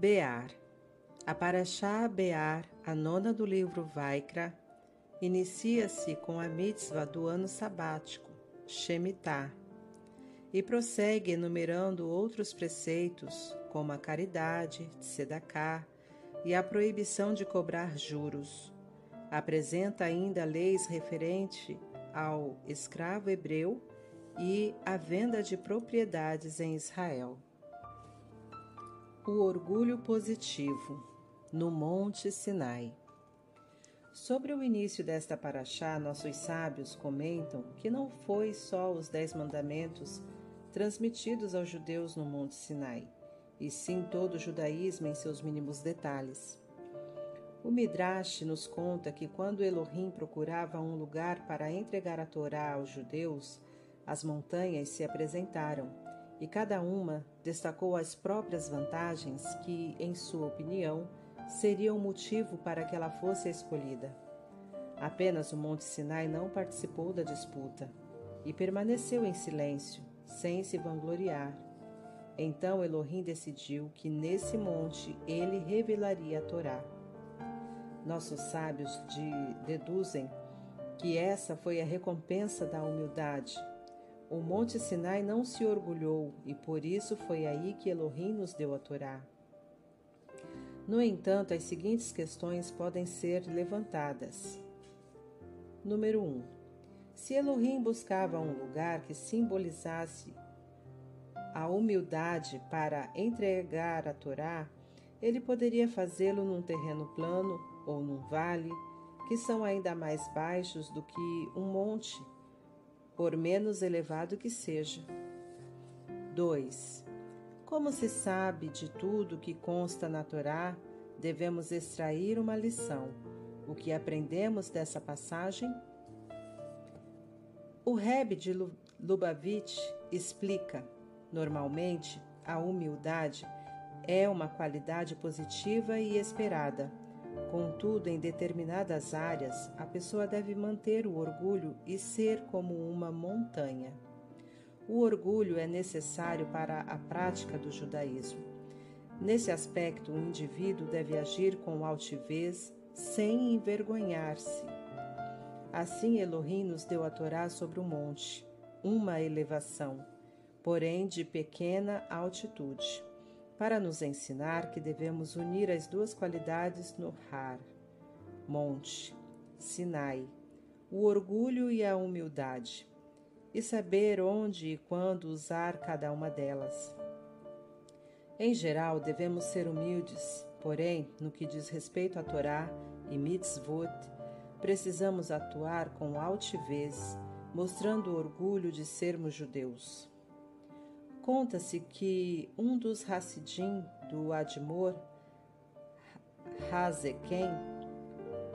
Bear. A Paraxá Bear, a nona do livro Vaikra, inicia-se com a mitzvah do ano sabático, Shemitah, e prossegue enumerando outros preceitos, como a caridade, tzedakah e a proibição de cobrar juros. Apresenta ainda leis referentes ao escravo hebreu e a venda de propriedades em Israel. O orgulho positivo no Monte Sinai. Sobre o início desta paraxá, nossos sábios comentam que não foi só os Dez Mandamentos transmitidos aos judeus no Monte Sinai, e sim todo o judaísmo em seus mínimos detalhes. O Midrash nos conta que quando Elohim procurava um lugar para entregar a Torá aos judeus, as montanhas se apresentaram e cada uma destacou as próprias vantagens que, em sua opinião, seriam motivo para que ela fosse escolhida. Apenas o Monte Sinai não participou da disputa e permaneceu em silêncio, sem se vangloriar. Então Elohim decidiu que nesse monte ele revelaria a Torá. Nossos sábios de, deduzem que essa foi a recompensa da humildade. O Monte Sinai não se orgulhou e por isso foi aí que Elohim nos deu a Torá. No entanto, as seguintes questões podem ser levantadas. Número 1. Um, se Elohim buscava um lugar que simbolizasse a humildade para entregar a Torá, ele poderia fazê-lo num terreno plano ou num vale, que são ainda mais baixos do que um monte, por menos elevado que seja. 2. Como se sabe de tudo que consta na Torá, devemos extrair uma lição. O que aprendemos dessa passagem? O Rebbe de Lubavitch explica: normalmente, a humildade é uma qualidade positiva e esperada. Contudo, em determinadas áreas, a pessoa deve manter o orgulho e ser como uma montanha. O orgulho é necessário para a prática do judaísmo. Nesse aspecto, o indivíduo deve agir com altivez, sem envergonhar-se. Assim, Elohim nos deu a Torá sobre o monte, uma elevação, porém de pequena altitude, para nos ensinar que devemos unir as duas qualidades no Har, monte, Sinai, o orgulho e a humildade e saber onde e quando usar cada uma delas. Em geral, devemos ser humildes, porém, no que diz respeito à Torá e mitzvot, precisamos atuar com altivez, mostrando o orgulho de sermos judeus. Conta-se que um dos Hassidim do Admor, Hazeken,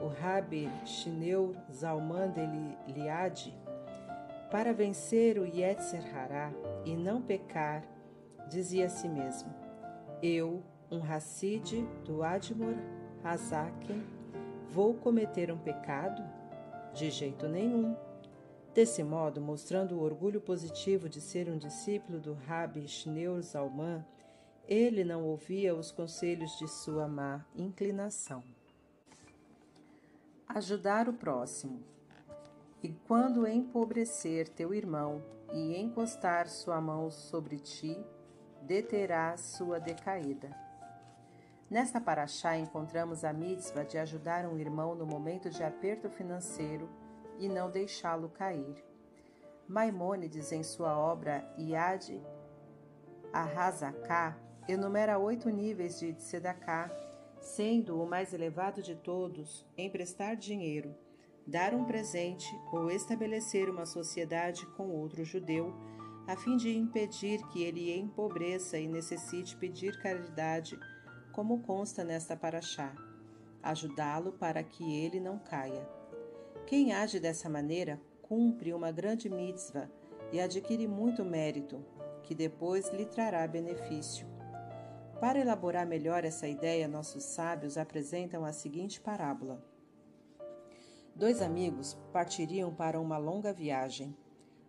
o Rabi Shineur Zalman de Liad, para vencer o Yetzer Hará e não pecar, dizia a si mesmo: Eu, um Hassid do Admor Hazaken, vou cometer um pecado? De jeito nenhum. Desse modo, mostrando o orgulho positivo de ser um discípulo do Rabi Shneur Zalman, ele não ouvia os conselhos de sua má inclinação. Ajudar o próximo. E quando empobrecer teu irmão e encostar sua mão sobre ti, deterá sua decaída. Nesta paraxá encontramos a mitzvah de ajudar um irmão no momento de aperto financeiro e não deixá-lo cair. Maimônides, em sua obra Iad Arrazaká, enumera oito níveis de tzedakah, sendo o mais elevado de todos emprestar dinheiro, dar um presente ou estabelecer uma sociedade com outro judeu, a fim de impedir que ele empobreça e necessite pedir caridade, como consta nesta paraxá, ajudá-lo para que ele não caia. Quem age dessa maneira cumpre uma grande mitzvah e adquire muito mérito, que depois lhe trará benefício. Para elaborar melhor essa ideia, nossos sábios apresentam a seguinte parábola. Dois amigos partiriam para uma longa viagem.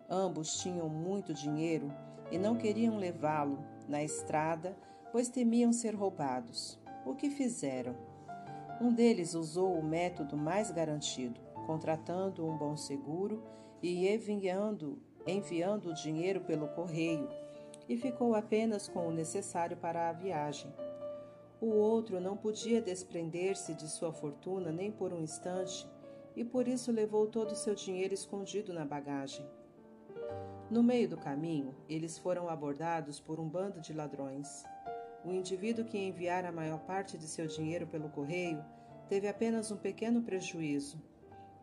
Ambos tinham muito dinheiro e não queriam levá-lo na estrada pois temiam ser roubados. O que fizeram? Um deles usou o método mais garantido, contratando um bom seguro e enviando, enviando o dinheiro pelo correio, e ficou apenas com o necessário para a viagem. O outro não podia desprender-se de sua fortuna nem por um instante e por isso levou todo o seu dinheiro escondido na bagagem. No meio do caminho, eles foram abordados por um bando de ladrões. O indivíduo que enviara a maior parte de seu dinheiro pelo correio teve apenas um pequeno prejuízo,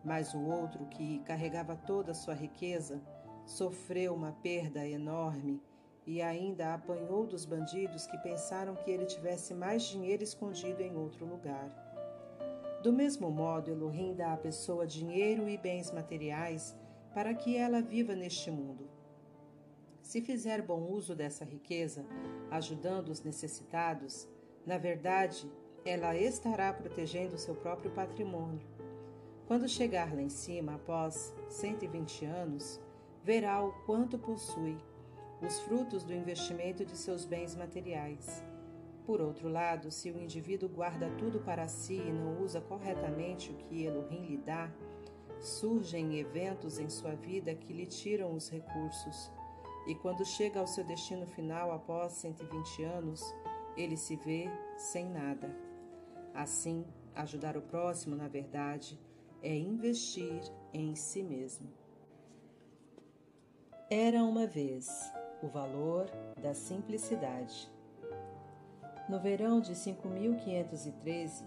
mas o outro, que carregava toda a sua riqueza, sofreu uma perda enorme e ainda apanhou dos bandidos que pensaram que ele tivesse mais dinheiro escondido em outro lugar. Do mesmo modo, Elohim dá à pessoa dinheiro e bens materiais para que ela viva neste mundo. Se fizer bom uso dessa riqueza, ajudando os necessitados, na verdade, ela estará protegendo seu próprio patrimônio. Quando chegar lá em cima, após 120 anos, verá o quanto possui os frutos do investimento de seus bens materiais. Por outro lado, se o indivíduo guarda tudo para si e não usa corretamente o que Elohim lhe dá, surgem eventos em sua vida que lhe tiram os recursos. E quando chega ao seu destino final após 120 anos, ele se vê sem nada. Assim, ajudar o próximo, na verdade, é investir em si mesmo. Era uma vez o valor da simplicidade. No verão de 5513,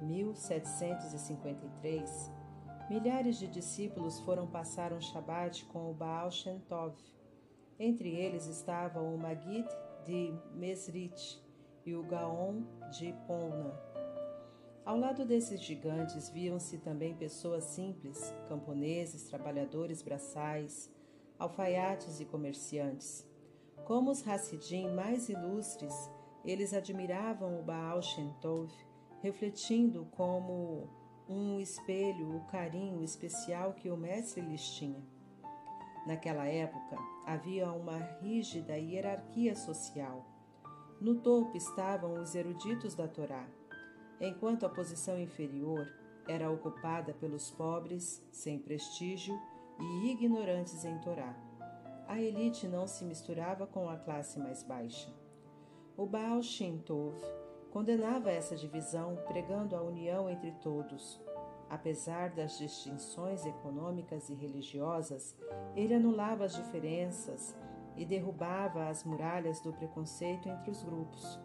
1753, milhares de discípulos foram passar um Shabat com o Baal Shem Tov. Entre eles estavam o Magid de Mesrit e o Gaon de Ponna. Ao lado desses gigantes viam-se também pessoas simples, camponeses, trabalhadores braçais, alfaiates e comerciantes. Como os Hassidim mais ilustres, eles admiravam o Baal Shem Tov, refletindo como um espelho o carinho especial que o mestre lhes tinha. Naquela época, havia uma rígida hierarquia social. No topo estavam os eruditos da Torá, enquanto a posição inferior era ocupada pelos pobres, sem prestígio e ignorantes em Torá. A elite não se misturava com a classe mais baixa. O Baal Shem Tov condenava essa divisão, pregando a união entre todos. Apesar das distinções econômicas e religiosas, ele anulava as diferenças e derrubava as muralhas do preconceito entre os grupos.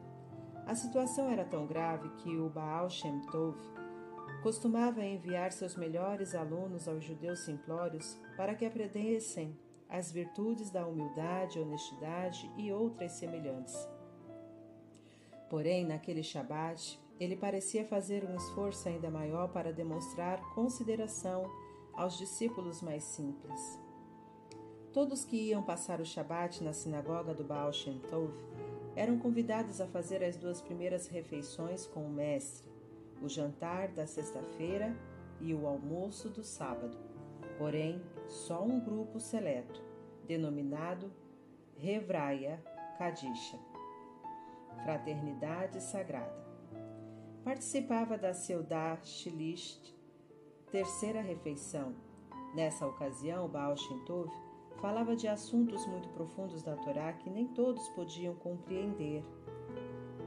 A situação era tão grave que o Baal Shem Tov costumava enviar seus melhores alunos aos judeus simplórios para que aprendessem as virtudes da humildade, honestidade e outras semelhantes. Porém, naquele Shabat, ele parecia fazer um esforço ainda maior para demonstrar consideração aos discípulos mais simples. Todos que iam passar o Shabat na sinagoga do Baal Shem Tov eram convidados a fazer as duas primeiras refeições com o mestre, o jantar da sexta-feira e o almoço do sábado. Porém, só um grupo seleto, denominado Revraia Kadisha, Fraternidade Sagrada. Participava da Seudah Shilist, terceira refeição. Nessa ocasião, Baal Shem Tov falava de assuntos muito profundos da Torá que nem todos podiam compreender.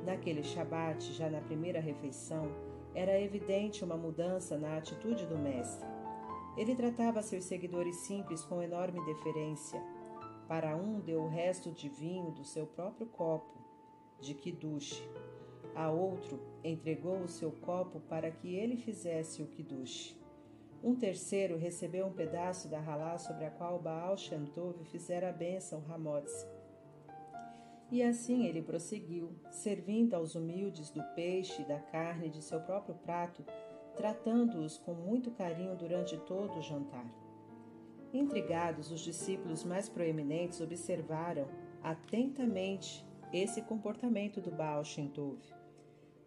Naquele Shabat, já na primeira refeição, era evidente uma mudança na atitude do Mestre. Ele tratava seus seguidores simples com enorme deferência. Para um, deu o resto de vinho do seu próprio copo, de Kiddush. A outro, entregou o seu copo para que ele fizesse o Kiddush. Um terceiro recebeu um pedaço da ralá sobre a qual Baal Shem Tov fizera a bênção Ramotz. E assim ele prosseguiu, servindo aos humildes do peixe e da carne de seu próprio prato, tratando-os com muito carinho durante todo o jantar. Intrigados, os discípulos mais proeminentes observaram atentamente esse comportamento do Baal Shem Tov.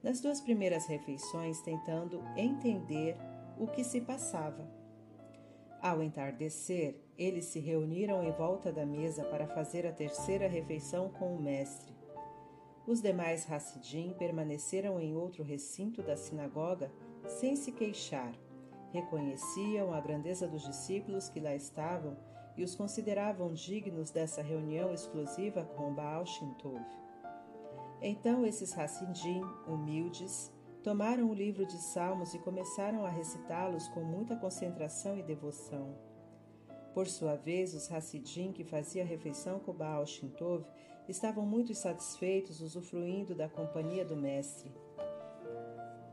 Nas duas primeiras refeições, tentando entender o que se passava. Ao entardecer, eles se reuniram em volta da mesa para fazer a terceira refeição com o mestre. Os demais Hassidim permaneceram em outro recinto da sinagoga sem se queixar. Reconheciam a grandeza dos discípulos que lá estavam e os consideravam dignos dessa reunião exclusiva com Baal Shintov. Então esses Hassidim, humildes, tomaram o livro de Salmos e começaram a recitá-los com muita concentração e devoção. Por sua vez, os Hassidim, que faziam refeição com Baal Shintov, estavam muito satisfeitos usufruindo da companhia do Mestre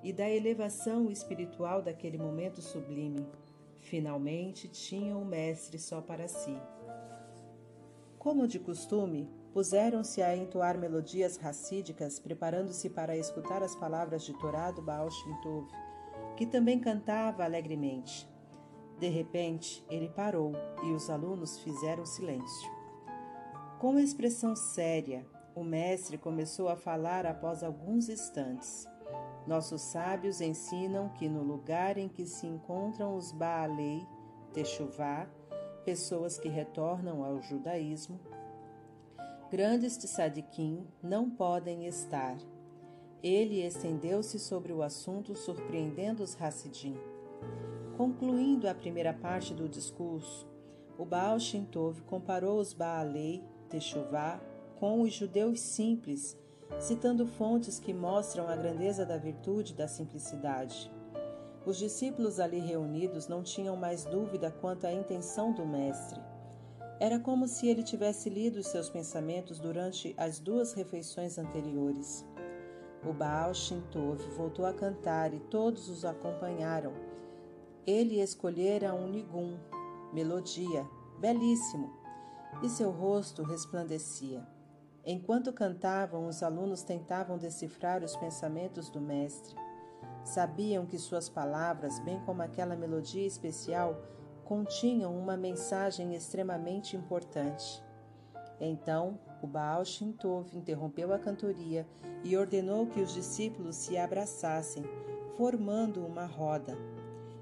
e da elevação espiritual daquele momento sublime. Finalmente tinham o Mestre só para si. Como de costume, puseram-se a entoar melodias racídicas, preparando-se para escutar as palavras de Torá do Baal Shem Tov, que também cantava alegremente. De repente, ele parou e os alunos fizeram silêncio. Com expressão séria, o mestre começou a falar após alguns instantes. Nossos sábios ensinam que no lugar em que se encontram os Baalei, Techuvá, pessoas que retornam ao judaísmo, grandes tzadikim não podem estar. Ele estendeu-se sobre o assunto, surpreendendo os Hassidim. Concluindo a primeira parte do discurso, o Baal Shintov comparou os Baalei, Techuvá, com os judeus simples citando fontes que mostram a grandeza da virtude da simplicidade. Os discípulos ali reunidos não tinham mais dúvida quanto à intenção do Mestre. Era como se ele tivesse lido os seus pensamentos durante as duas refeições anteriores. O Baal Shintov voltou a cantar e todos os acompanharam. Ele escolhera um nigum, melodia, belíssimo, e seu rosto resplandecia. Enquanto cantavam, os alunos tentavam decifrar os pensamentos do mestre. Sabiam que suas palavras, bem como aquela melodia especial, continham uma mensagem extremamente importante. Então, o Baal Shintov interrompeu a cantoria e ordenou que os discípulos se abraçassem, formando uma roda.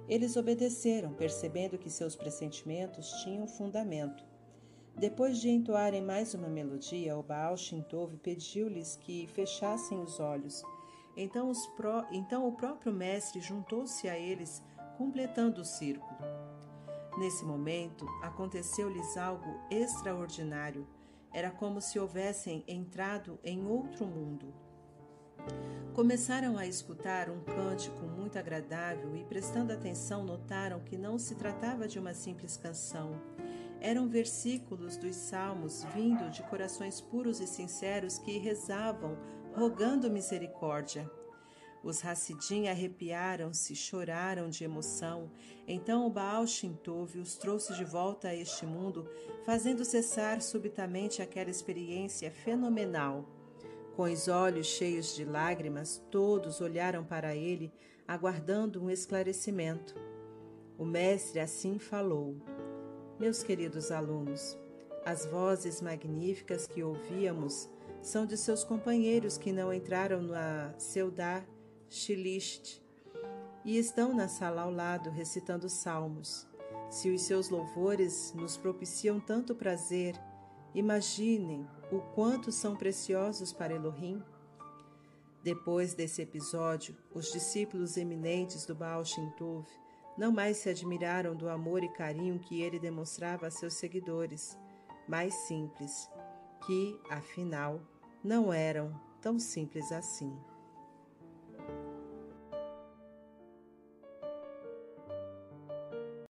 Eles obedeceram, percebendo que seus pressentimentos tinham fundamento. Depois de entoarem mais uma melodia, o Baal Shintov pediu-lhes que fechassem os olhos. Então, os pró... então o próprio mestre juntou-se a eles, completando o círculo. Nesse momento, aconteceu-lhes algo extraordinário. Era como se houvessem entrado em outro mundo. Começaram a escutar um cântico muito agradável e, prestando atenção, notaram que não se tratava de uma simples canção eram versículos dos Salmos vindo de corações puros e sinceros que rezavam, rogando misericórdia. Os Hassidim arrepiaram-se, choraram de emoção. Então o Baal Shintov os trouxe de volta a este mundo, fazendo cessar subitamente aquela experiência fenomenal. Com os olhos cheios de lágrimas, todos olharam para ele, aguardando um esclarecimento. O mestre assim falou: meus queridos alunos, as vozes magníficas que ouvíamos são de seus companheiros que não entraram na Seudá Shilist e estão na sala ao lado recitando salmos. Se os seus louvores nos propiciam tanto prazer, imaginem o quanto são preciosos para Elohim. Depois desse episódio, os discípulos eminentes do Baal Shem Tov não mais se admiraram do amor e carinho que ele demonstrava a seus seguidores, mais simples, que, afinal, não eram tão simples assim.